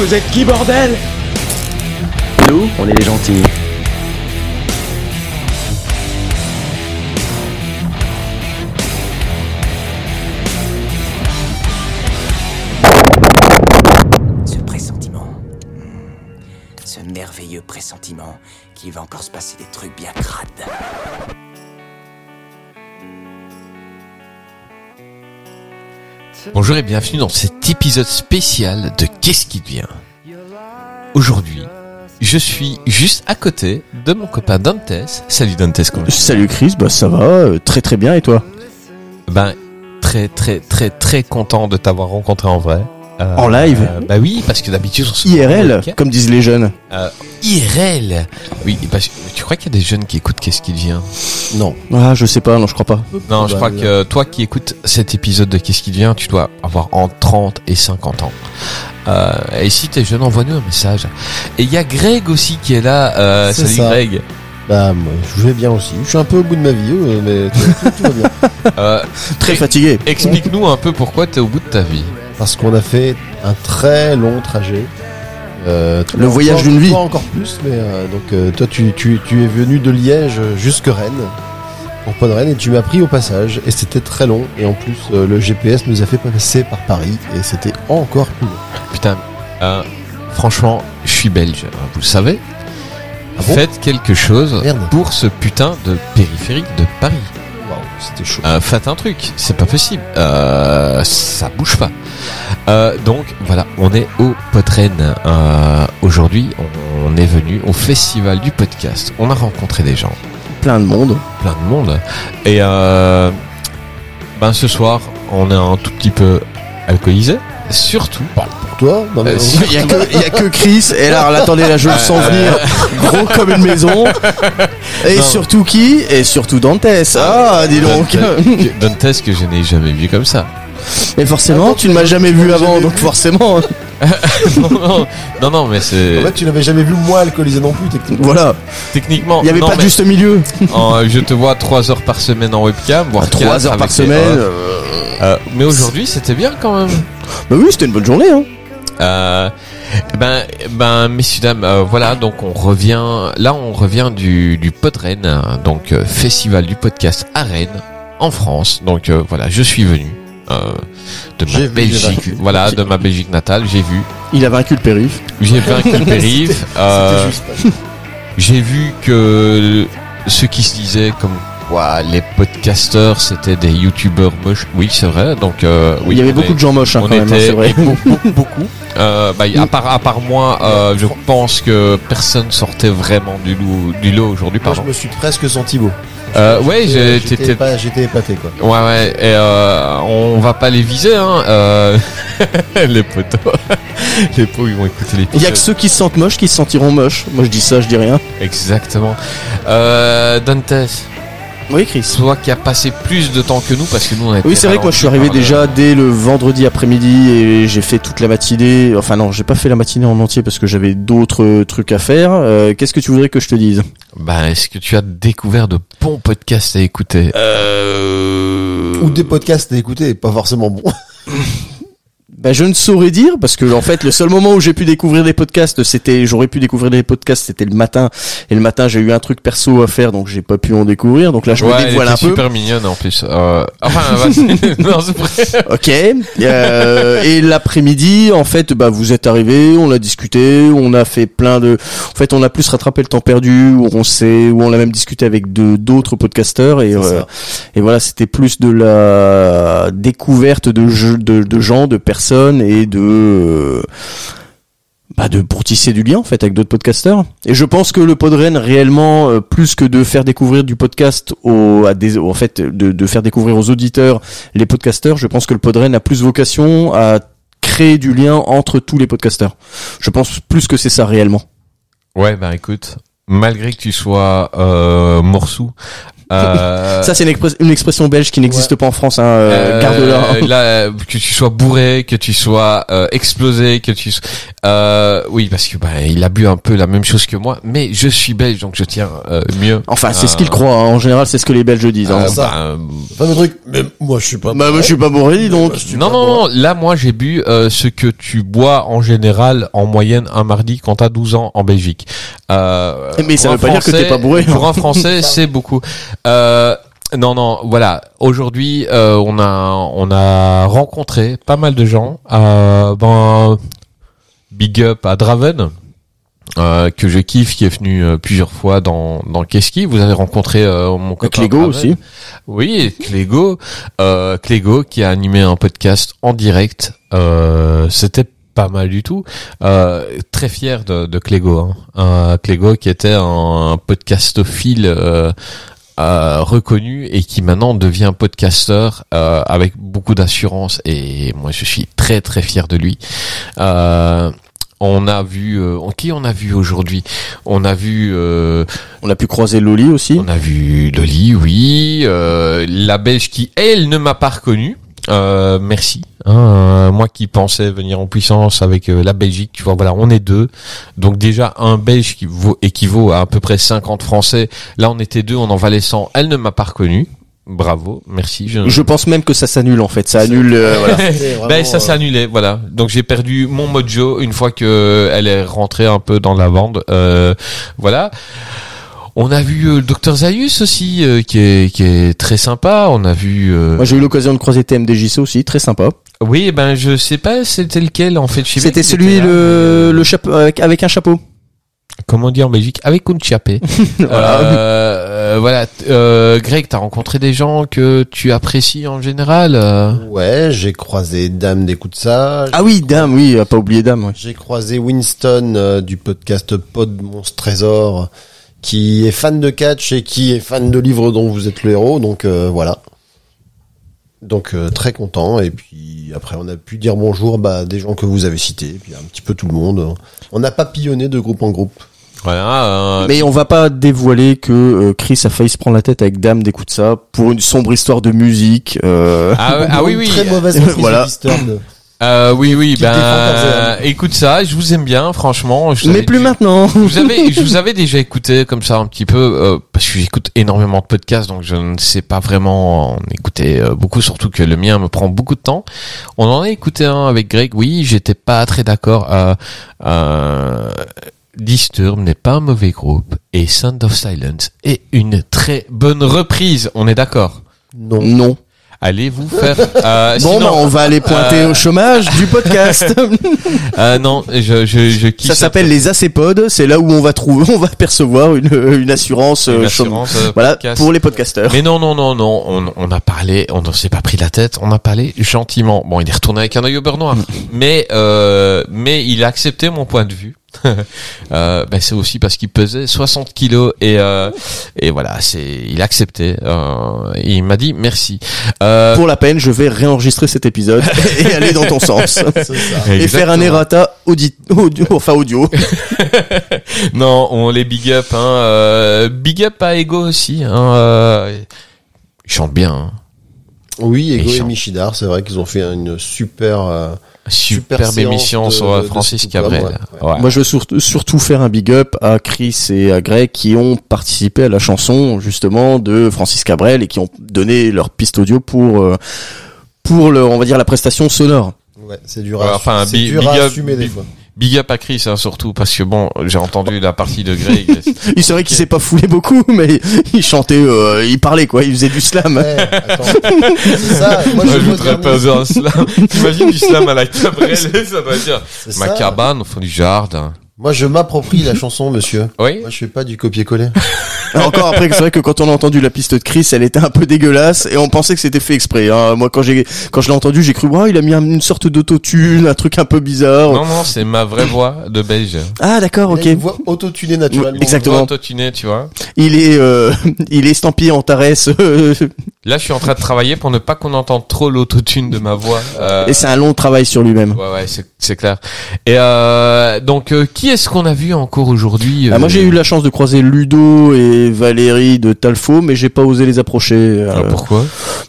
Vous êtes qui, bordel? Nous, on est les gentils. Ce pressentiment. Ce merveilleux pressentiment qu'il va encore se passer des trucs bien crades. Bonjour et bienvenue dans cet épisode spécial de Qu'est-ce qui devient? Aujourd'hui, je suis juste à côté de mon copain Dantes. Salut Dantes, comment Salut Chris, bah ça va, euh, très très bien et toi? Ben, très très très très content de t'avoir rencontré en vrai. Euh, En live euh, Bah oui, parce que d'habitude on se IRL, comme disent les jeunes. Euh, IRL Oui, parce que tu crois qu'il y a des jeunes qui écoutent Qu'est-ce qui devient Non. Ah, je sais pas, non, je crois pas. Non, je crois que toi qui écoutes cet épisode de Qu'est-ce qui devient, tu dois avoir entre 30 et 50 ans. Euh, et si t'es jeune, envoie-nous un message. Et il y a Greg aussi qui est là. Euh, C'est salut ça. Greg. Bah, moi, je vais bien aussi. Je suis un peu au bout de ma vie, mais tout, tout- tout va bien. Euh, Très fatigué. Explique-nous un peu pourquoi t'es au bout de ta vie. Parce qu'on a fait un très long trajet. Euh, Le voyage d'une vie. Encore plus, mais euh, donc euh, toi tu, tu, tu es venu de Liège jusque Rennes, pour Pont de Rennes, et tu m'as pris au passage, et c'était très long, et en plus le GPS nous a fait passer par Paris, et c'était encore plus long. Putain, franchement, je suis belge, hein, vous le savez. Ah bon? Faites quelque chose Merde. pour ce putain de périphérique de Paris. Waouh, c'était chaud. Faites un truc, c'est pas possible. Euh, ça bouge pas. Euh, donc voilà, on est au Podren. Euh, Aujourd'hui, on, est venu au festival du podcast. On a rencontré des gens, Plein de monde. plein de monde. Et euh, ben ce soir, on est un tout petit peu alcoolisé. Surtout, Pour toi non, mais Euh, on- si- Il y a que, il y a que Chris, et là, attendez, là, je le sens venir, gros comme une maison. Et Non. surtout qui? Et surtout Dantes. Ah, dis donc. Dante- Dantes que je n'ai jamais vu comme ça. Et forcément, tu ne m'as jamais vu avant, donc forcément. non, non, non, non, mais c'est En fait, tu n'avais jamais vu moi alcoolisé non plus, techniquement. Voilà. techniquement. Il n'y avait non, pas de mais, juste milieu. en- je te vois trois heures par semaine en webcam, voire 3 quatre heures par les semaine. euh, Euh, mais aujourd'hui, c'était bien quand même. Bah oui, c'était une bonne journée, hein. Euh, ben, ben, messieurs dames, euh, voilà, donc on revient. Là, on revient du du Podren, hein, donc euh, festival du podcast à Rennes, en France. Donc euh, voilà, je suis venu euh, de ma vu, Belgique, voilà, de ma Belgique natale. J'ai vu, Il a vaincu le périph. j'ai vaincu le périph. euh. J'ai vu que ceux qui se disaient comme les podcasteurs c'était des youtubeurs moches. Oui, c'est vrai. Donc euh, oui, il y avait beaucoup est- de gens moches, hein, on quand même, hein, était c'est vrai. beaucoup, beaucoup. Euh, bah, à part à part moi, euh, je pense que personne sortait vraiment du lot du lot aujourd'hui. Moi, je me suis presque senti beau. Euh, ouais, j'ai- J'étais t'étais- pas- j'étais épaté, quoi. Ouais, ouais. Et euh, on va pas les viser, hein. Euh, les potos, les pots, ils vont écouter les. Il y a que ceux qui se sentent moches qui se sentiront moches. Moi je dis ça, je dis rien. Exactement. Euh, Dantes. Oui, Chris. Toi qui as passé plus de temps que nous parce que nous on était Oui, c'est vrai que moi je suis arrivé déjà dès le vendredi après-midi et j'ai fait toute la matinée. Enfin non, j'ai pas fait la matinée en entier parce que j'avais d'autres trucs à faire. Euh, Qu'est-ce que tu voudrais que je te dise? Bah, est-ce que tu as découvert de bons podcasts à écouter? Euh... Ou des podcasts à écouter, pas forcément bon. Bah, je ne saurais dire parce que en fait le seul moment où j'ai pu découvrir des podcasts c'était j'aurais pu découvrir des podcasts c'était le matin et le matin j'ai eu un truc perso à faire donc j'ai pas pu en découvrir donc là je ouais, me dévoile un peu super mignonne en plus. Euh, enfin, vas-y. non, c'est vrai. Ok. Euh, et l'après-midi, en fait, bah vous êtes arrivés, on a discuté, on a fait plein de. En fait, on a plus rattrapé le temps perdu, où on s'est, où on a même discuté avec de d'autres podcasteurs et euh, et voilà, c'était plus de la découverte de jeux, de, de gens, de personnes et de euh, bah de pour tisser du lien en fait avec d'autres podcasteurs. Et je pense que le Podren réellement euh, plus que de faire découvrir du podcast aux en fait de, de faire découvrir aux auditeurs les podcasteurs, je pense que le Podren a plus vocation à créer du lien entre tous les podcasteurs. Je pense plus que c'est ça réellement. Ouais, bah écoute, malgré que tu sois euh, morsou, euh, Ça c'est une, expres- une expression belge qui n'existe pas en France. Hein, euh, euh, garde-la. là, que tu sois bourré, que tu sois euh, explosé, que tu, sois- euh, oui, parce que bah il a bu un peu la même chose que moi, mais je suis belge donc je tiens euh, mieux. Enfin, c'est ce Euh, qu'il croit. hein. En général, c'est ce que les Belges disent. hein. euh, ça. bah, euh, Fameux truc. Mais moi, je suis pas. Bah, moi, je suis pas bourré, donc. Non, non, non, là, moi, j'ai bu euh, ce que tu bois en général, en moyenne, un mardi quand t'as 12 ans en Belgique. Euh, Mais ça pour veut un pas dire que t'es pas bourré. Pour un Français, c'est beaucoup. Euh, non, non, voilà. Aujourd'hui, euh, on a on a rencontré pas mal de gens. Euh, ben, big up à Draven. euh, que je kiffe, qui est venu euh, plusieurs fois dans dans Keski. Vous avez rencontré euh, mon copain Clégo aussi. Oui, Clégo, euh, Clégo qui a animé un podcast en direct. Euh, C'était pas mal du tout. Euh, très fier de, de Clégo. Hein. Euh, Clégo qui était un, podcastophile euh, euh, reconnu et qui maintenant devient podcasteur euh, avec beaucoup d'assurance. Et moi, je suis très très fier de lui. Euh, on a vu euh, qui on a vu aujourd'hui? On a vu euh, On a pu croiser Loli aussi. on a vu Loli, oui. Euh, la Belge qui, elle, ne m'a pas reconnu. Euh, merci. Hein, euh, moi qui pensais venir en puissance avec euh, la Belgique, tu vois, voilà, on est deux. Donc déjà, un Belge qui vaut, équivaut à à peu près 50 Français. Là, on était deux, on en valait 100. Elle ne m'a pas reconnu. Bravo, merci. Je... Je pense même que ça s'annule en fait. Ça annule. euh, voilà. Vraiment, Ben ça euh, s'est annulé, voilà. Donc j'ai perdu mon mojo une fois que elle est rentrée un peu dans la bande. Euh, voilà. On a vu euh, le docteur Zayus aussi, euh, qui est qui est très sympa. On a vu. euh, Moi j'ai eu l'occasion de croiser TMDJC aussi, très sympa. Oui, ben je sais pas, c'était lequel en fait. Je sais pas C'était celui était là, le, mais- le chapeau avec, avec un chapeau. Comment dire en Belgique Avec un chiapé. Voilà. Euh, euh, voilà. Euh, Greg, t'as rencontré des gens que tu apprécies en général euh? Ouais, j'ai croisé Dame d'écoute ça. Ah oui, Dame, oui, à pas oublier Dame. ouais. J'ai croisé Winston euh, du podcast Pod Monstre Trésor qui est fan de catch et qui est fan de livres dont vous êtes le héros. Donc euh, voilà. Donc euh, très content. Et puis après on a pu dire bonjour bah, à des gens que vous avez cités, et puis un petit peu tout le monde. On a papillonné de groupe en groupe. Voilà. euh, Mais on va pas dévoiler que euh, Chris a failli se prendre la tête avec Dame d'écoute ça pour une sombre histoire de musique. euh, Ah, ouais, ah oui, oui. Très mauvaise Voilà. de. Euh, oui, oui, ben, Tarzan. écoute ça, je vous aime bien, franchement. Je Mais plus dit- maintenant. Je vous avais, je vous avais déjà écouté comme ça un petit peu, euh, parce que j'écoute énormément de podcasts, donc je ne sais pas vraiment en écouter euh, beaucoup, surtout que le mien me prend beaucoup de temps. On en a écouté un avec Greg, oui, j'étais pas très d'accord. Euh, euh, Disturb n'est pas un mauvais groupe, et Sound of Silence est une très bonne reprise, on est d'accord? Non. Non. Allez vous faire... Euh, Bon, sinon- bah, on va aller pointer euh, au chômage du podcast. Euh, non, je, je, je kiffe ça s'appelle les acépodes. C'est là où on va trouver, on va percevoir une, une assurance, Une euh, assurance, chômage. euh, voilà, podcast. pour les podcasteurs. Mais non, non, non, non, on, on a parlé, on ne s'est pas pris la tête, on a parlé gentiment. Bon, il est retourné avec un œil au beurre noir, mais euh, mais il a accepté mon point de vue. euh, ben c'est aussi parce qu'il pesait 60 kilos et euh, et voilà, c'est il a accepté. Euh, et il m'a dit merci. Euh, Pour la peine, je vais réenregistrer cet épisode et aller dans ton sens. Ça. Et faire un errata audi audio, enfin audio. Non, on les big up. Hein, euh, big up à Ego aussi. Hein, euh, il chante bien. Hein. Oui, Ego Et. Michidar, c'est vrai qu'ils ont fait une super. euh, Superbe séance émission de- sur euh, de Francis Cabrel. ouais, Ouais. Moi, je veux surtout, surtout faire un big up à Chris et à Greg qui ont participé à la chanson justement de Francis Cabrel et qui ont donné leur piste audio pour euh, pour le, on va dire la prestation sonore. Ouais, c'est dur Ouais, à, enfin, c'est big- dur big à up- assumer des fois. Big up à Chris, hein, surtout, parce que bon, j'ai entendu la partie de Greg. Il c'est vrai qu'il s'est pas foulé beaucoup, mais il chantait, euh, il parlait quoi, il faisait du slam. Ouais, attends. c'est ça. Moi, je, voudrais pas un slam. T'imagines du slam à la Cabrel, ça doit dire. C'est Ma ça. cabane au fond du jardin. Moi, je m'approprie la chanson, monsieur. Oui? Moi, je fais pas du copier-coller. Encore après, c'est vrai que quand on a entendu la piste de Chris, elle était un peu dégueulasse et on pensait que c'était fait exprès. hein. Moi, quand j'ai quand je l'ai entendu, j'ai cru, oh, il a mis un- une sorte d'autotune, un truc un peu bizarre. Non, non, c'est ma vraie voix de belge. Ah, d'accord, Il ok. a une voix autotunée naturellement. Exactement. Autotuné, tu vois. Il est, euh, il est estampillé en Tarès. euh, Là, je suis en train de travailler pour ne pas qu'on entende trop l'autotune de ma voix. Euh, et c'est un long travail sur lui-même. Ouais, ouais, c'est, clair. Et euh, donc, euh, qui est-ce qu'on a vu encore aujourd'hui Ah, euh, moi, j'ai eu la chance de croiser Ludo et Valérie de Talfo, mais j'ai pas osé les approcher. Ah, Euh, pourquoi?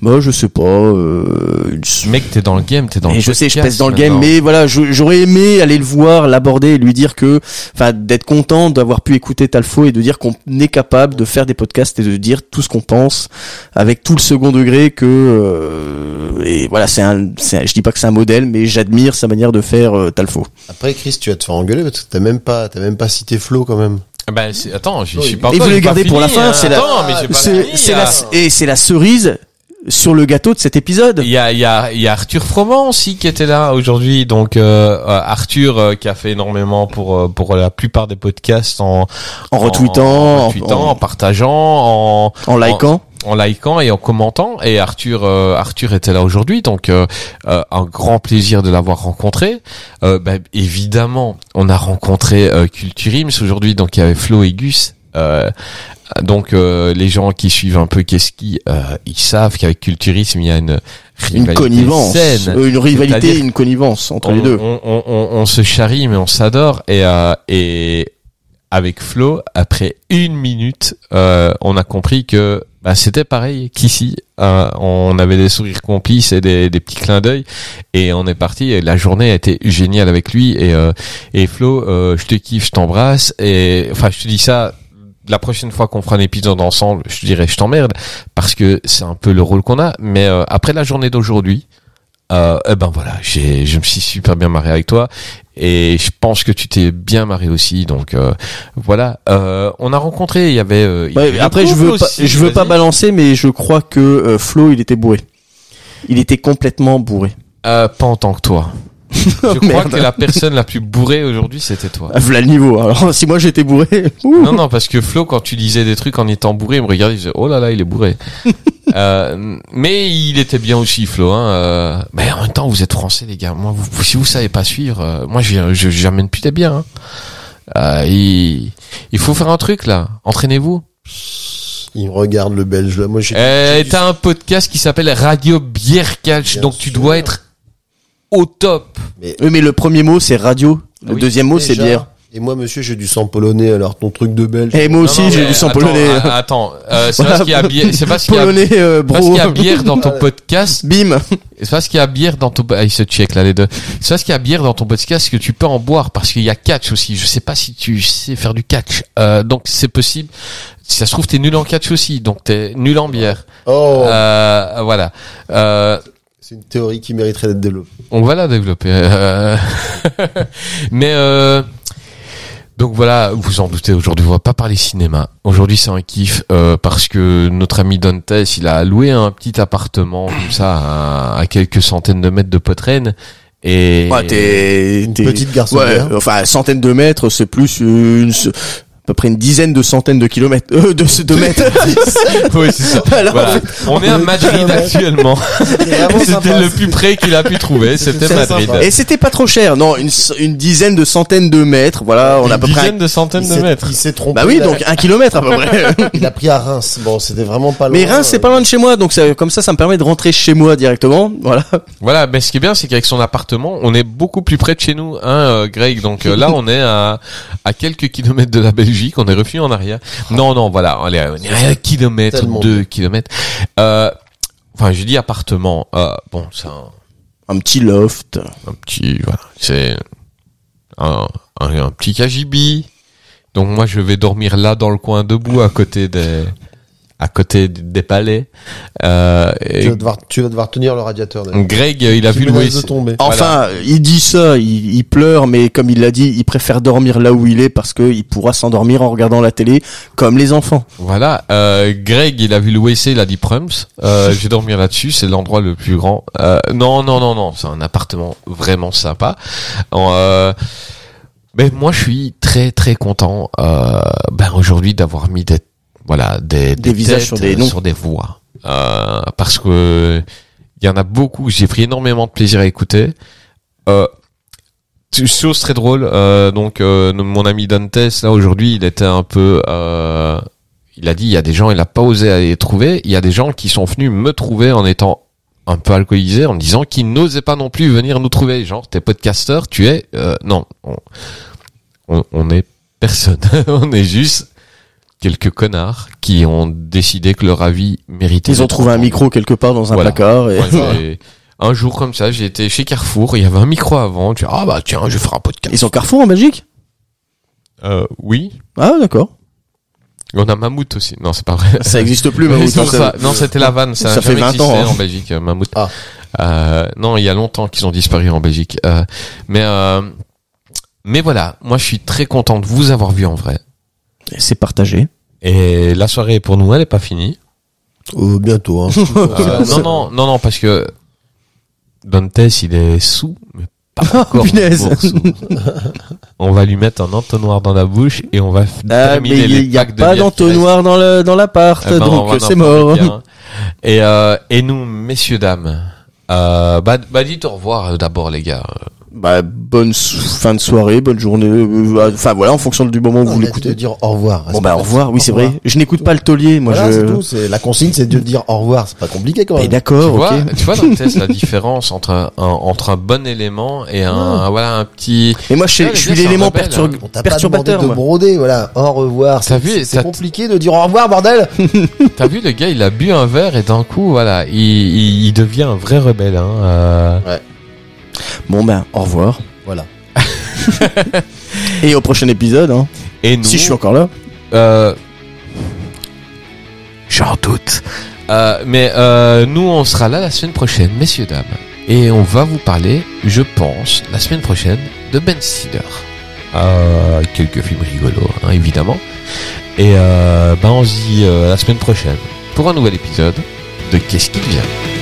Bah, je sais pas. Euh, Mec, t'es dans le game, t'es dans et le je sais, je pèse dans le game, mais voilà, j'aurais aimé aller le voir, l'aborder et lui dire que, enfin, d'être content d'avoir pu écouter Talfo et de dire qu'on est capable de faire des podcasts et de dire tout ce qu'on pense avec tout le second degré que, euh, et voilà, c'est un, c'est un- je dis pas que c'est un modèle, mais j'admire sa manière de faire euh, Talfo. Après, Chris, tu vas te faire engueuler parce que t'as même pas, t'as même pas cité Flo quand même. Bah, c'est- attends, je suis pas Et vous j'ai le pas gardez pour la fin, hein. c'est la- C'est, la, et c'est la cerise sur le gâteau de cet épisode. Il y a, il y a, il y a Arthur Froment aussi qui était là aujourd'hui. Donc euh, euh, Arthur euh, qui a fait énormément pour euh, pour la plupart des podcasts en En retweetant, en, en- retweetant, en- en partageant, en En likant. en likant et en commentant. Et Arthur, euh, Arthur était là aujourd'hui, donc euh, euh, un grand plaisir de l'avoir rencontré. Euh, bah, évidemment, on a rencontré euh, Culturims aujourd'hui, donc il y avait Flo et Gus. Euh, donc euh, les gens qui suivent un peu Keski, euh, ils savent qu'avec Culturisme, il y a une Une rivalité connivence. saine. Euh, une rivalité, C'est-à-dire une connivence entre on, les deux. On, on, on, on se charrie, mais on s'adore. Et, euh, et avec Flo, après une minute, euh, on a compris que bah, c'était pareil qu'ici. Euh, on avait des sourires complices et des, des petits clins d'œil. Et on est parti. Et la journée a été géniale avec lui. Et, euh, et Flo, euh, je te kiffe, je t'embrasse. Et enfin, je te dis ça. La prochaine fois qu'on fera un épisode ensemble, je dirais je t'emmerde parce que c'est un peu le rôle qu'on a. Mais euh, après la journée d'aujourd'hui, euh, eh ben voilà, j'ai, je me suis super bien marré avec toi et je pense que tu t'es bien marré aussi. Donc euh, voilà, on a rencontré, il y avait. y après, je veux pas, je veux pas balancer, mais je crois que Flo, il était bourré. Il était complètement bourré. Pas en tant que toi. Je crois que la personne la plus bourrée aujourd'hui, c'était toi. Ah, Voilà le niveau. Alors, si moi j'étais bourré, ouh. Non, non, parce que Flo, quand tu disais des trucs en étant bourré, il me regardait, il disait, oh là là, il est bourré. euh, mais il était bien aussi, Flo. Hein, euh, mais en même temps, vous êtes français, les gars. Moi, vous, si vous savez pas suivre, euh, moi, je, je, j'amène plus bien. Hein. Euh, il, il faut faire un truc là. Entraînez-vous. Il me regarde le belge là. Moi, j'ai. Euh, T'as un podcast qui s'appelle Radio Bière Catch, Bien donc tu dois être au top. Mais Oui, mais le premier mot c'est radio, le Ah oui. deuxième mot c'est bière. Et moi, monsieur, j'ai du sang polonais. Alors ton truc de belge. Et moi aussi Non, non, j'ai du sang attends, polonais. ah, Attends, euh, c'est parce qu'il y a bière, c'est parce qu'il y a, polonais, euh, parce bro. qu'il y a bière dans ton podcast Bim. C'est parce qu'il y a bière dans ton, ah, il se check là les deux. C'est parce qu'il y a bière dans ton podcast que tu peux en boire parce qu'il y a catch aussi. Je sais pas si tu sais faire du catch. Euh, donc c'est possible. Si ça se trouve t'es nul en catch aussi, donc t'es nul en bière. Oh, Euh, voilà. C'est une théorie qui mériterait d'être développée. on va la développer. Euh, Mais euh, donc voilà, vous en doutez, aujourd'hui on va pas parler cinéma. Aujourd'hui c'est un kiff euh, parce que notre ami Dantes, il a loué un petit appartement comme ça à, à quelques centaines de mètres de Potrenne. Et Ouais, t'es, Une t'es- petite garçonnière. Ouais, enfin, centaines de mètres, c'est plus une, à peu près une dizaine de centaines de kilomètres, euh, de, de mètres. oui, c'est ça. Alors, Voilà. On est à Madrid actuellement. C'était le plus près qu'il a pu trouver, c'était Madrid. sympa. Et c'était pas trop cher, non, une, une dizaine de centaines de mètres, voilà, on a à Une peu près. dizaine de centaines de mètres. Il s'est trompé. Bah oui, donc un kilomètre à peu près. Il a pris à Reims. Bon, c'était vraiment pas loin. Mais Reims, c'est pas loin de chez moi, donc ça, comme ça, ça me permet de rentrer chez moi directement, voilà. Voilà, mais ce qui est bien, c'est qu'avec son appartement, on est beaucoup plus près de chez nous, hein, euh, Greg. Donc euh, là, on est à, à quelques kilomètres de la Belgique. On est revenu en arrière. Non, non, voilà, on est à, un kilomètre, Tellement deux bien. kilomètres. Euh, enfin, je dis appartement. Euh, bon, c'est un, Un petit loft. un petit, voilà, c'est un, un, un petit KGB. Donc moi, je vais dormir là dans le coin debout, à côté des, à côté des palais. Euh, Tu vas devoir, tu vas devoir tenir le radiateur. Greg, il a vu WC. tomber. Enfin, il dit ça, il, il pleure, mais comme il l'a dit, il préfère dormir là où il est parce que il pourra s'endormir en regardant la télé, comme les enfants. Voilà, euh, Greg, il a vu le WC, il a dit Prums. Euh, je vais dormir là-dessus, c'est l'endroit le plus grand. Euh, non, non, non, non, c'est un appartement vraiment sympa. Euh, mais moi, je suis très, très content, euh, ben, aujourd'hui d'avoir mis des, voilà des, Des visages sur des noms. sur des voix. Euh, parce que il y en a beaucoup j'ai pris énormément de plaisir à écouter. Euh, chose très drôle euh, donc euh, mon ami Dantes là aujourd'hui il était un peu euh, il a dit il y a des gens il a pas osé aller trouver. Il y a des gens qui sont venus me trouver en étant un peu alcoolisé en disant qu'ils n'osaient pas non plus venir nous trouver. Genre t'es podcasteur tu es euh, non on, on, on est personne. On est juste quelques connards qui ont décidé que leur avis méritait Ils ont trouvé un micro quelque part dans un Voilà. placard. Et... Ouais, j'ai- un jour comme ça, été chez Carrefour, il y avait un micro avant, tu ah bah tiens, je vais faire un podcast. Ils sont Carrefour en Belgique? Euh, oui. Ah d'accord. On a Mammouth aussi. Non, c'est pas vrai. Ça existe plus. Mammouth, ça-. Non, c'était la vanne. Ça, fait jamais 20 ans, hein. en Belgique, euh, Mammouth. Ah. Euh, non, il y a longtemps qu'ils ont disparu en Belgique. Euh, mais euh, mais voilà, moi je suis très content de vous avoir vu en vrai. C'est partagé. Et la soirée pour nous, elle est pas finie. Euh, bientôt. Hein. Euh, non, non, non, non, parce que Dantes, il est sous, mais pas encore Punaise. pour sous. on va lui mettre un entonnoir dans la bouche et on va Ah, mais il y a pas d'entonnoir dans le dans l'appart. Eh ben, donc c'est mort. bien. Et euh, et nous, messieurs dames, euh, bah, bah dites au revoir d'abord les gars. Bah bonne fin de soirée, bonne journée. euh, Enfin voilà, en fonction du moment où vous de l'écoutez. dire au revoir. Bon bah au revoir. Oui c'est vrai. Je n'écoute pas le taulier. Moi Voilà, c'est je. tout. C'est la consigne, c'est de dire au revoir. C'est pas compliqué quand même. Tu d'accord, vois, ok. tu vois dans le test la différence entre un, un- entre un bon élément et un voilà un petit. Mais moi je, sais- Ah, les je suis l'élément pertur- hein. Pas perturbateur. de broder, voilà. Au revoir. T'as C'est- vu, c'est- compliqué de dire au revoir, bordel. T'as vu le gars, il a bu un verre et d'un coup voilà, il, il, il devient un vrai rebelle. Hein, euh. Bon ben au revoir. Voilà. Et au prochain épisode. Hein. Et nous, Si je suis encore là. Euh... J'en doute. Euh, mais euh, nous, on sera là la semaine prochaine, messieurs, dames. Et on va vous parler, je pense, la semaine prochaine, de Ben Stiller. Euh, quelques films rigolos, hein, évidemment. Et ben, on se dit la semaine prochaine pour un nouvel épisode de Qu'est-ce qu'il vient?